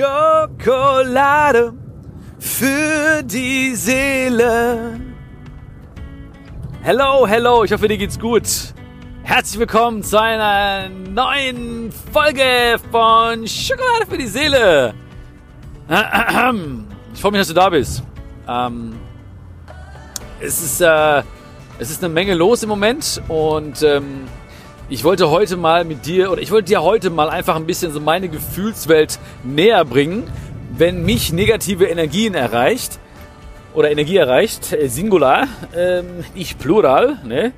Schokolade für die Seele. Hello, hello, ich hoffe, dir geht's gut. Herzlich willkommen zu einer neuen Folge von Schokolade für die Seele. Ich freue mich, dass du da bist. Ähm, es, ist, äh, es ist eine Menge los im Moment und ähm, ich wollte heute mal mit dir oder ich wollte dir heute mal einfach ein bisschen so meine Gefühlswelt näher bringen, wenn mich negative Energien erreicht oder Energie erreicht, äh, Singular, ähm, ich Plural, ne?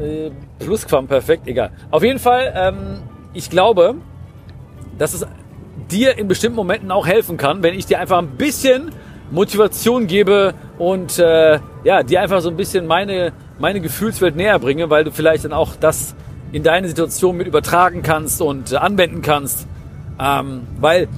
Äh, Plusquamperfekt, egal. Auf jeden Fall, ähm, ich glaube, dass es dir in bestimmten Momenten auch helfen kann, wenn ich dir einfach ein bisschen Motivation gebe und äh, ja, dir einfach so ein bisschen meine, meine Gefühlswelt näher bringe, weil du vielleicht dann auch das in deine Situation mit übertragen kannst und äh, anwenden kannst. Ähm, weil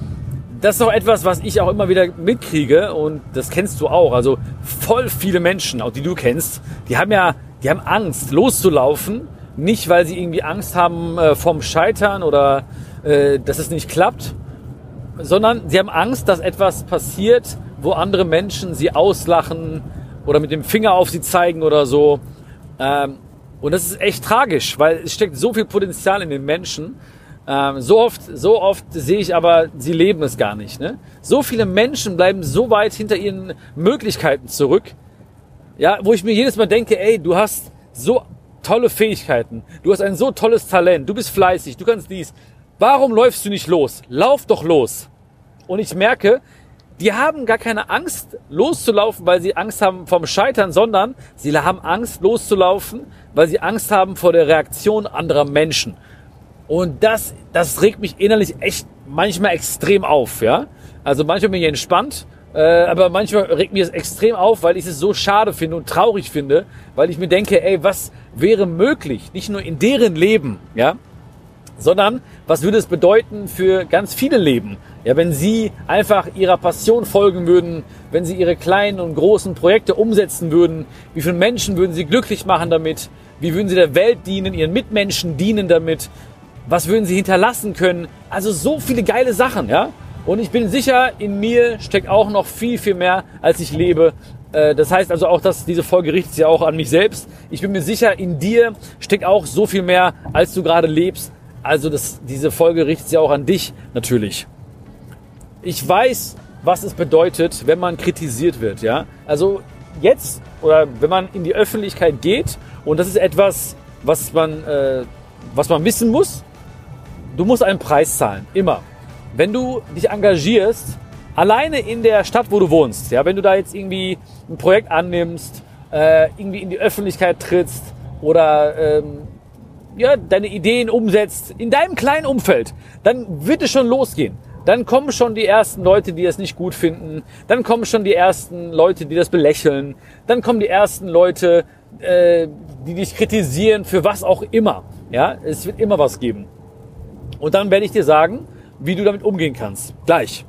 das ist auch etwas, was ich auch immer wieder mitkriege und das kennst du auch. Also voll viele Menschen, auch die du kennst, die haben ja, die haben Angst, loszulaufen. Nicht, weil sie irgendwie Angst haben äh, vom Scheitern oder äh, dass es nicht klappt, sondern sie haben Angst, dass etwas passiert, wo andere Menschen sie auslachen oder mit dem Finger auf sie zeigen oder so. Ähm, und das ist echt tragisch, weil es steckt so viel Potenzial in den Menschen. Ähm, so oft, so oft sehe ich aber, sie leben es gar nicht. Ne? So viele Menschen bleiben so weit hinter ihren Möglichkeiten zurück. Ja, wo ich mir jedes Mal denke, ey, du hast so tolle Fähigkeiten, du hast ein so tolles Talent, du bist fleißig, du kannst dies. Warum läufst du nicht los? Lauf doch los. Und ich merke, die haben gar keine Angst loszulaufen, weil sie Angst haben vom Scheitern, sondern sie haben Angst loszulaufen, weil sie Angst haben vor der Reaktion anderer Menschen. Und das, das regt mich innerlich echt manchmal extrem auf, ja. Also manchmal bin ich entspannt, äh, aber manchmal regt mich das extrem auf, weil ich es so schade finde und traurig finde, weil ich mir denke, ey, was wäre möglich, nicht nur in deren Leben, ja, sondern was würde es bedeuten für ganz viele Leben? Ja, wenn sie einfach ihrer Passion folgen würden, wenn sie ihre kleinen und großen Projekte umsetzen würden, wie viele Menschen würden sie glücklich machen damit? Wie würden sie der Welt dienen, ihren Mitmenschen dienen damit? Was würden sie hinterlassen können? Also so viele geile Sachen, ja? Und ich bin sicher, in mir steckt auch noch viel, viel mehr, als ich lebe. Äh, das heißt also auch, dass diese Folge richtet sich auch an mich selbst. Ich bin mir sicher, in dir steckt auch so viel mehr, als du gerade lebst. Also das, diese Folge richtet sich auch an dich natürlich. Ich weiß, was es bedeutet, wenn man kritisiert wird. Ja, also jetzt oder wenn man in die Öffentlichkeit geht und das ist etwas, was man, äh, was man wissen muss. Du musst einen Preis zahlen, immer. Wenn du dich engagierst, alleine in der Stadt, wo du wohnst, ja, wenn du da jetzt irgendwie ein Projekt annimmst, äh, irgendwie in die Öffentlichkeit trittst oder ähm, ja, deine Ideen umsetzt in deinem kleinen Umfeld, dann wird es schon losgehen. Dann kommen schon die ersten Leute, die das nicht gut finden. Dann kommen schon die ersten Leute, die das belächeln. Dann kommen die ersten Leute, äh, die dich kritisieren für was auch immer. Ja, es wird immer was geben. Und dann werde ich dir sagen, wie du damit umgehen kannst. Gleich.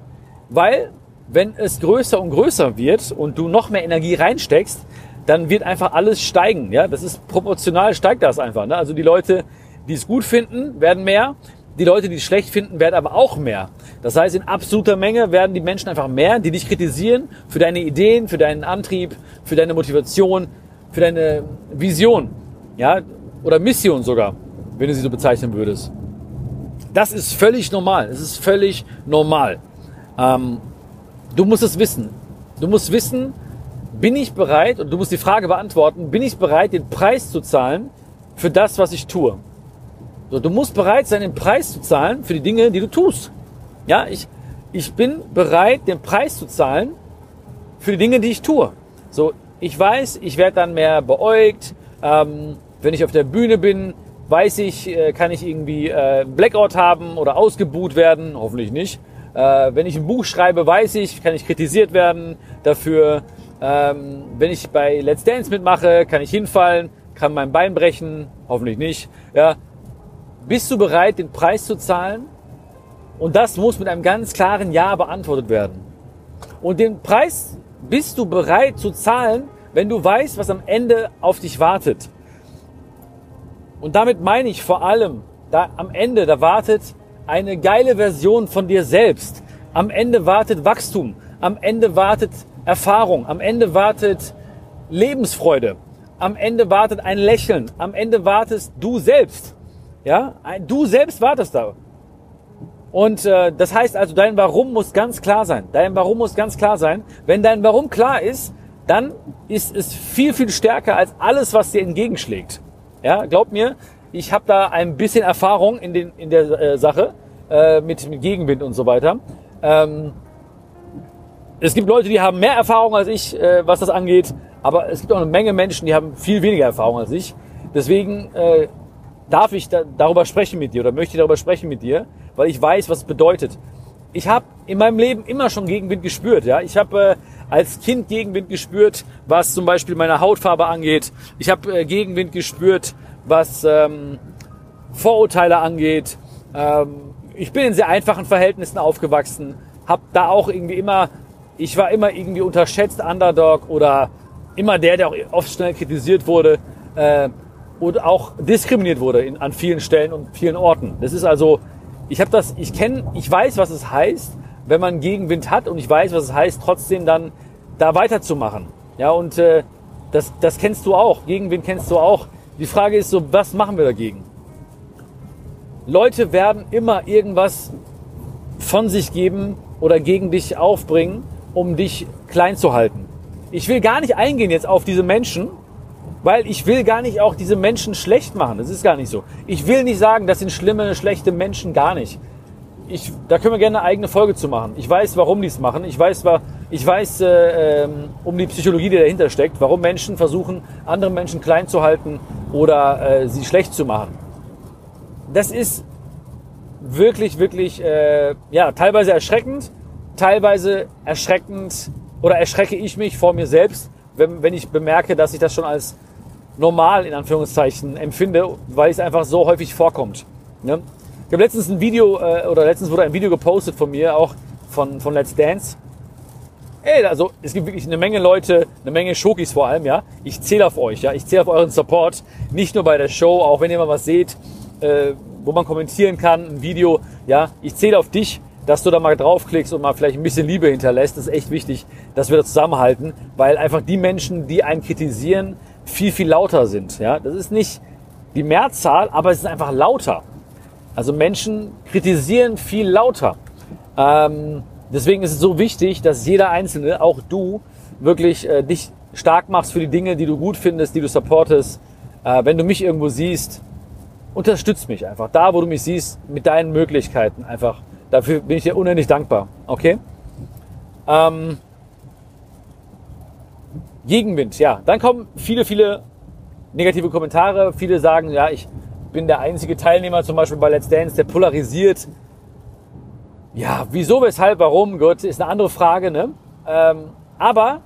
Weil, wenn es größer und größer wird und du noch mehr Energie reinsteckst, dann wird einfach alles steigen. Ja, das ist proportional steigt das einfach. Ne? Also die Leute, die es gut finden, werden mehr. Die Leute, die es schlecht finden, werden aber auch mehr. Das heißt, in absoluter Menge werden die Menschen einfach mehr, die dich kritisieren für deine Ideen, für deinen Antrieb, für deine Motivation, für deine Vision, ja, oder Mission sogar, wenn du sie so bezeichnen würdest. Das ist völlig normal. Es ist völlig normal. Ähm, du musst es wissen. Du musst wissen, bin ich bereit, und du musst die Frage beantworten, bin ich bereit, den Preis zu zahlen für das, was ich tue? So, du musst bereit sein, den Preis zu zahlen für die Dinge, die du tust. Ja, ich, ich bin bereit, den Preis zu zahlen für die Dinge, die ich tue. So, ich weiß, ich werde dann mehr beäugt. Ähm, wenn ich auf der Bühne bin, weiß ich, äh, kann ich irgendwie äh, Blackout haben oder ausgebuht werden. Hoffentlich nicht. Äh, wenn ich ein Buch schreibe, weiß ich, kann ich kritisiert werden dafür. Ähm, wenn ich bei Let's Dance mitmache, kann ich hinfallen, kann mein Bein brechen, hoffentlich nicht. Ja. Bist du bereit, den Preis zu zahlen? Und das muss mit einem ganz klaren Ja beantwortet werden. Und den Preis bist du bereit zu zahlen, wenn du weißt, was am Ende auf dich wartet. Und damit meine ich vor allem, da am Ende, da wartet eine geile Version von dir selbst. Am Ende wartet Wachstum. Am Ende wartet Erfahrung. Am Ende wartet Lebensfreude. Am Ende wartet ein Lächeln. Am Ende wartest du selbst. Ja, du selbst wartest da. Und äh, das heißt also, dein Warum muss ganz klar sein. Dein Warum muss ganz klar sein. Wenn dein Warum klar ist, dann ist es viel, viel stärker als alles, was dir entgegenschlägt. Ja, glaub mir, ich habe da ein bisschen Erfahrung in, den, in der äh, Sache äh, mit, mit Gegenwind und so weiter. Ähm, es gibt Leute, die haben mehr Erfahrung als ich, äh, was das angeht, aber es gibt auch eine Menge Menschen, die haben viel weniger Erfahrung als ich. Deswegen äh, darf ich da, darüber sprechen mit dir oder möchte ich darüber sprechen mit dir, weil ich weiß, was es bedeutet. Ich habe in meinem Leben immer schon Gegenwind gespürt. Ja, ich habe äh, als Kind Gegenwind gespürt, was zum Beispiel meine Hautfarbe angeht. Ich habe äh, Gegenwind gespürt, was ähm, Vorurteile angeht. Ähm, ich bin in sehr einfachen Verhältnissen aufgewachsen, habe da auch irgendwie immer, ich war immer irgendwie unterschätzt Underdog oder immer der, der auch oft schnell kritisiert wurde äh, und auch diskriminiert wurde in, an vielen Stellen und vielen Orten. Das ist also, ich habe das, ich kenne, ich weiß, was es heißt, wenn man Gegenwind hat und ich weiß, was es heißt, trotzdem dann da weiterzumachen. Ja, und äh, das, das kennst du auch. Gegenwind kennst du auch. Die Frage ist so, was machen wir dagegen? Leute werden immer irgendwas von sich geben oder gegen dich aufbringen, um dich klein zu halten. Ich will gar nicht eingehen jetzt auf diese Menschen, weil ich will gar nicht auch diese Menschen schlecht machen. Das ist gar nicht so. Ich will nicht sagen, das sind schlimme, schlechte Menschen, gar nicht. Ich, da können wir gerne eine eigene Folge zu machen. Ich weiß, warum die es machen. Ich weiß, ich weiß äh, ähm, um die Psychologie, die dahinter steckt, warum Menschen versuchen, andere Menschen klein zu halten oder äh, sie schlecht zu machen. Das ist wirklich, wirklich, äh, ja, teilweise erschreckend, teilweise erschreckend oder erschrecke ich mich vor mir selbst, wenn, wenn ich bemerke, dass ich das schon als normal in Anführungszeichen empfinde, weil es einfach so häufig vorkommt. Ne? Ich habe letztens ein Video äh, oder letztens wurde ein Video gepostet von mir, auch von, von Let's Dance. Ey, also es gibt wirklich eine Menge Leute, eine Menge Schokis vor allem, ja. Ich zähle auf euch, ja. Ich zähle auf euren Support, nicht nur bei der Show, auch wenn ihr mal was seht, äh, wo man kommentieren kann, ein Video, ja. Ich zähle auf dich, dass du da mal draufklickst und mal vielleicht ein bisschen Liebe hinterlässt. Das ist echt wichtig, dass wir da zusammenhalten, weil einfach die Menschen, die einen kritisieren, viel, viel lauter sind. Ja, das ist nicht die Mehrzahl, aber es ist einfach lauter. Also Menschen kritisieren viel lauter. Ähm, deswegen ist es so wichtig, dass jeder Einzelne, auch du, wirklich äh, dich stark machst für die Dinge, die du gut findest, die du supportest. Äh, wenn du mich irgendwo siehst, unterstütz mich einfach. Da, wo du mich siehst, mit deinen Möglichkeiten einfach. Dafür bin ich dir unendlich dankbar. Okay? Ähm, Gegenwind, ja. Dann kommen viele, viele negative Kommentare. Viele sagen, ja, ich bin der einzige Teilnehmer zum Beispiel bei Let's Dance, der polarisiert. Ja, wieso, weshalb, warum, Gott, ist eine andere Frage, ne? Ähm, aber,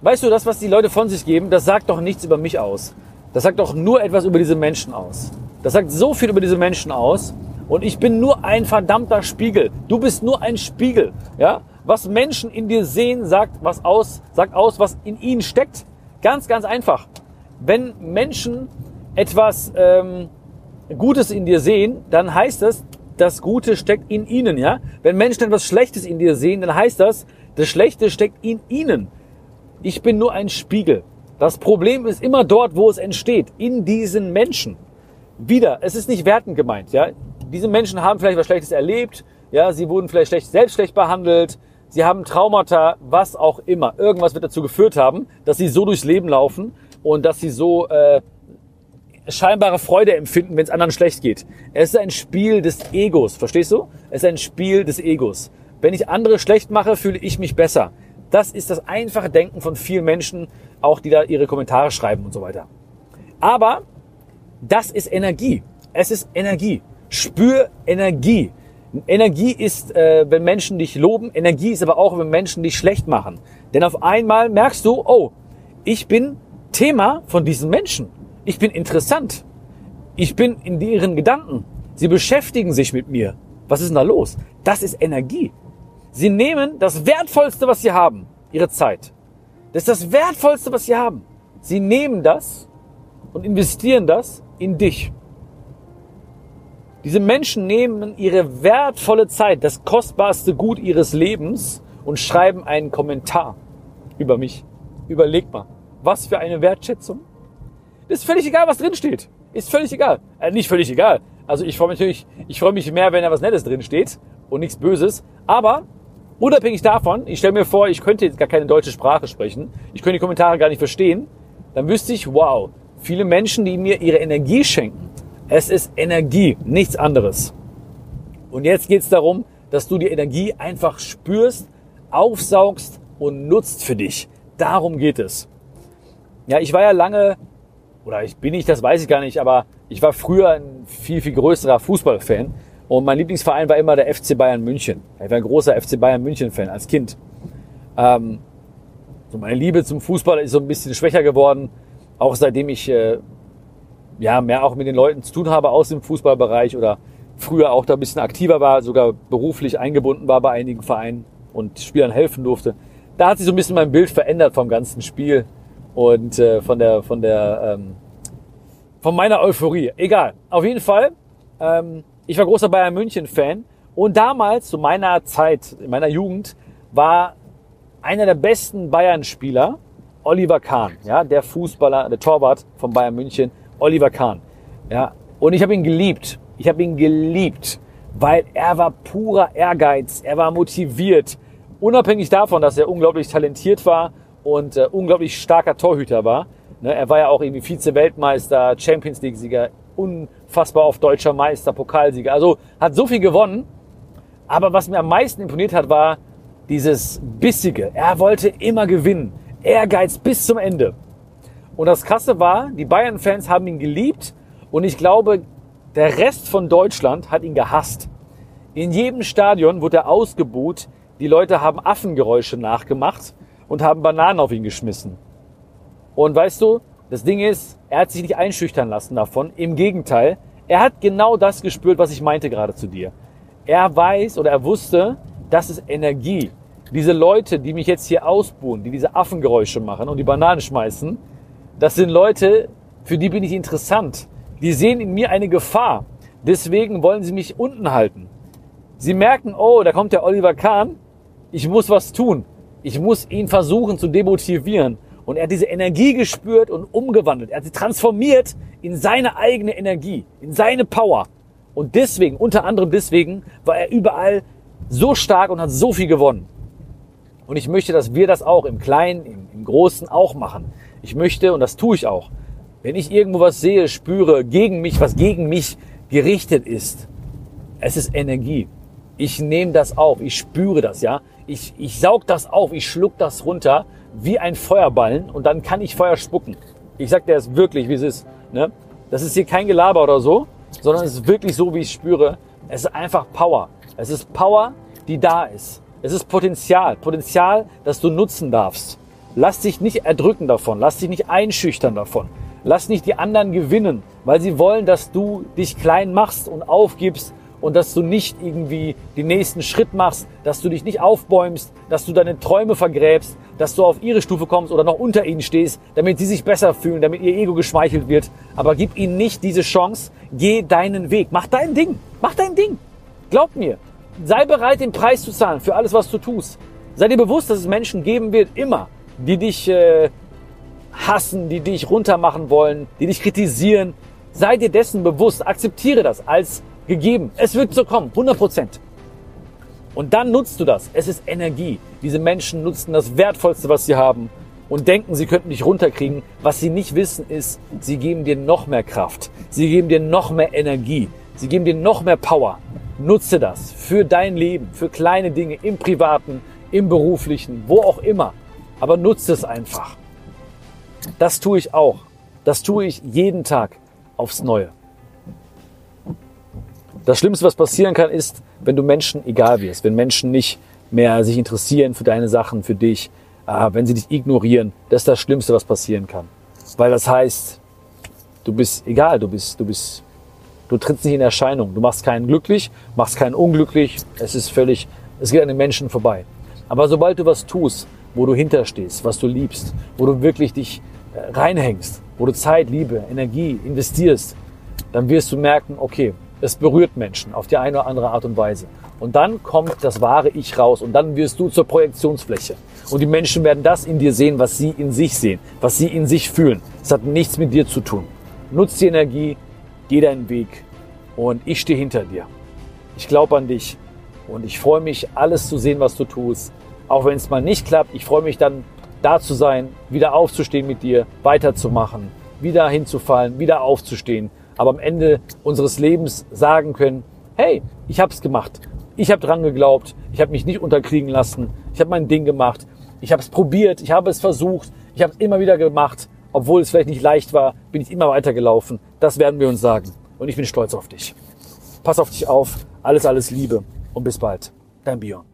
weißt du, das, was die Leute von sich geben, das sagt doch nichts über mich aus. Das sagt doch nur etwas über diese Menschen aus. Das sagt so viel über diese Menschen aus. Und ich bin nur ein verdammter Spiegel. Du bist nur ein Spiegel, ja? Was Menschen in dir sehen, sagt was aus, sagt aus, was in ihnen steckt. Ganz, ganz einfach. Wenn Menschen etwas ähm, Gutes in dir sehen, dann heißt das, das Gute steckt in ihnen, ja. Wenn Menschen etwas Schlechtes in dir sehen, dann heißt das, das Schlechte steckt in ihnen. Ich bin nur ein Spiegel. Das Problem ist immer dort, wo es entsteht, in diesen Menschen. Wieder, es ist nicht wertend gemeint, ja. Diese Menschen haben vielleicht was Schlechtes erlebt, ja, sie wurden vielleicht schlecht, selbst schlecht behandelt, sie haben Traumata, was auch immer. Irgendwas wird dazu geführt haben, dass sie so durchs Leben laufen und dass sie so äh, scheinbare Freude empfinden, wenn es anderen schlecht geht. Es ist ein Spiel des Egos, verstehst du? Es ist ein Spiel des Egos. Wenn ich andere schlecht mache, fühle ich mich besser. Das ist das einfache Denken von vielen Menschen, auch die da ihre Kommentare schreiben und so weiter. Aber das ist Energie. Es ist Energie. Spür Energie. Energie ist, äh, wenn Menschen dich loben. Energie ist aber auch, wenn Menschen dich schlecht machen. Denn auf einmal merkst du, oh, ich bin Thema von diesen Menschen. Ich bin interessant. Ich bin in ihren Gedanken. Sie beschäftigen sich mit mir. Was ist denn da los? Das ist Energie. Sie nehmen das Wertvollste, was sie haben, ihre Zeit. Das ist das Wertvollste, was sie haben. Sie nehmen das und investieren das in dich. Diese Menschen nehmen ihre wertvolle Zeit, das kostbarste Gut ihres Lebens und schreiben einen Kommentar über mich. Überleg mal, was für eine Wertschätzung. Das ist völlig egal, was drin steht. Ist völlig egal. Äh, nicht völlig egal. Also ich freue mich natürlich, ich freue mich mehr, wenn da was Nettes drin steht und nichts Böses. Aber unabhängig davon, ich stelle mir vor, ich könnte jetzt gar keine deutsche Sprache sprechen, ich könnte die Kommentare gar nicht verstehen, dann wüsste ich, wow, viele Menschen, die mir ihre Energie schenken. Es ist Energie, nichts anderes. Und jetzt geht es darum, dass du die Energie einfach spürst, aufsaugst und nutzt für dich. Darum geht es. Ja, ich war ja lange, oder ich bin nicht, das weiß ich gar nicht, aber ich war früher ein viel, viel größerer Fußballfan. Und mein Lieblingsverein war immer der FC Bayern München. Ich war ein großer FC Bayern München Fan als Kind. Ähm, so meine Liebe zum Fußball ist so ein bisschen schwächer geworden, auch seitdem ich äh, ja mehr auch mit den Leuten zu tun habe aus dem Fußballbereich oder früher auch da ein bisschen aktiver war, sogar beruflich eingebunden war bei einigen Vereinen und Spielern helfen durfte. Da hat sich so ein bisschen mein Bild verändert vom ganzen Spiel und äh, von der von der ähm, von meiner Euphorie. Egal. Auf jeden Fall. Ähm, ich war großer Bayern München Fan und damals zu meiner Zeit, in meiner Jugend, war einer der besten Bayern-Spieler Oliver Kahn, ja, der Fußballer, der Torwart von Bayern München, Oliver Kahn, ja. Und ich habe ihn geliebt. Ich habe ihn geliebt, weil er war purer Ehrgeiz, er war motiviert, unabhängig davon, dass er unglaublich talentiert war und äh, unglaublich starker Torhüter war. Ne, er war ja auch irgendwie Vize-Weltmeister, Champions League-Sieger, unfassbar auf deutscher Meister, Pokalsieger. Also hat so viel gewonnen. Aber was mir am meisten imponiert hat, war dieses Bissige. Er wollte immer gewinnen. Ehrgeiz bis zum Ende. Und das Krasse war, die Bayern-Fans haben ihn geliebt und ich glaube, der Rest von Deutschland hat ihn gehasst. In jedem Stadion wurde er ausgebuht. Die Leute haben Affengeräusche nachgemacht und haben Bananen auf ihn geschmissen. Und weißt du, das Ding ist, er hat sich nicht einschüchtern lassen davon. Im Gegenteil, er hat genau das gespürt, was ich meinte gerade zu dir. Er weiß oder er wusste, das ist Energie. Diese Leute, die mich jetzt hier ausbuhen, die diese Affengeräusche machen und die Bananen schmeißen, das sind Leute, für die bin ich interessant. Die sehen in mir eine Gefahr. Deswegen wollen sie mich unten halten. Sie merken, oh, da kommt der Oliver Kahn. Ich muss was tun. Ich muss ihn versuchen zu demotivieren. Und er hat diese Energie gespürt und umgewandelt. Er hat sie transformiert in seine eigene Energie, in seine Power. Und deswegen, unter anderem deswegen, war er überall so stark und hat so viel gewonnen. Und ich möchte, dass wir das auch im Kleinen, im, im Großen auch machen. Ich möchte, und das tue ich auch, wenn ich irgendwo was sehe, spüre, gegen mich, was gegen mich gerichtet ist, es ist Energie. Ich nehme das auf, ich spüre das, ja. Ich, ich saug das auf, ich schluck das runter wie ein Feuerballen und dann kann ich Feuer spucken. Ich sag dir das wirklich, wie es ist. Ne? Das ist hier kein Gelaber oder so, sondern es ist wirklich so, wie ich spüre. Es ist einfach Power. Es ist Power, die da ist. Es ist Potenzial. Potenzial, das du nutzen darfst. Lass dich nicht erdrücken davon. Lass dich nicht einschüchtern davon. Lass nicht die anderen gewinnen, weil sie wollen, dass du dich klein machst und aufgibst und dass du nicht irgendwie den nächsten Schritt machst, dass du dich nicht aufbäumst, dass du deine Träume vergräbst, dass du auf ihre Stufe kommst oder noch unter ihnen stehst, damit sie sich besser fühlen, damit ihr Ego geschmeichelt wird. Aber gib ihnen nicht diese Chance. Geh deinen Weg. Mach dein Ding. Mach dein Ding. Glaub mir. Sei bereit, den Preis zu zahlen für alles, was du tust. Sei dir bewusst, dass es Menschen geben wird, immer, die dich äh, hassen, die dich runtermachen wollen, die dich kritisieren. Sei dir dessen bewusst. Akzeptiere das als gegeben. Es wird so kommen, 100 Prozent. Und dann nutzt du das. Es ist Energie. Diese Menschen nutzen das Wertvollste, was sie haben und denken, sie könnten dich runterkriegen. Was sie nicht wissen ist, sie geben dir noch mehr Kraft. Sie geben dir noch mehr Energie. Sie geben dir noch mehr Power. Nutze das für dein Leben, für kleine Dinge im privaten, im beruflichen, wo auch immer. Aber nutze es einfach. Das tue ich auch. Das tue ich jeden Tag aufs Neue. Das Schlimmste, was passieren kann, ist, wenn du Menschen egal wirst, wenn Menschen nicht mehr sich interessieren für deine Sachen, für dich, äh, wenn sie dich ignorieren. Das ist das Schlimmste, was passieren kann. Weil das heißt, du bist egal, du bist, du bist, du trittst nicht in Erscheinung. Du machst keinen glücklich, machst keinen unglücklich. Es ist völlig, es geht an den Menschen vorbei. Aber sobald du was tust, wo du hinterstehst, was du liebst, wo du wirklich dich äh, reinhängst, wo du Zeit, Liebe, Energie investierst, dann wirst du merken, okay, es berührt Menschen auf die eine oder andere Art und Weise. Und dann kommt das wahre Ich raus und dann wirst du zur Projektionsfläche. Und die Menschen werden das in dir sehen, was sie in sich sehen, was sie in sich fühlen. Es hat nichts mit dir zu tun. Nutz die Energie, geh deinen Weg und ich stehe hinter dir. Ich glaube an dich und ich freue mich, alles zu sehen, was du tust. Auch wenn es mal nicht klappt, ich freue mich dann, da zu sein, wieder aufzustehen mit dir, weiterzumachen, wieder hinzufallen, wieder aufzustehen. Aber am Ende unseres Lebens sagen können, hey, ich habe es gemacht. Ich habe dran geglaubt. Ich habe mich nicht unterkriegen lassen. Ich habe mein Ding gemacht. Ich habe es probiert. Ich habe es versucht. Ich habe es immer wieder gemacht. Obwohl es vielleicht nicht leicht war, bin ich immer weitergelaufen. Das werden wir uns sagen. Und ich bin stolz auf dich. Pass auf dich auf. Alles, alles Liebe. Und bis bald. Dein Bion.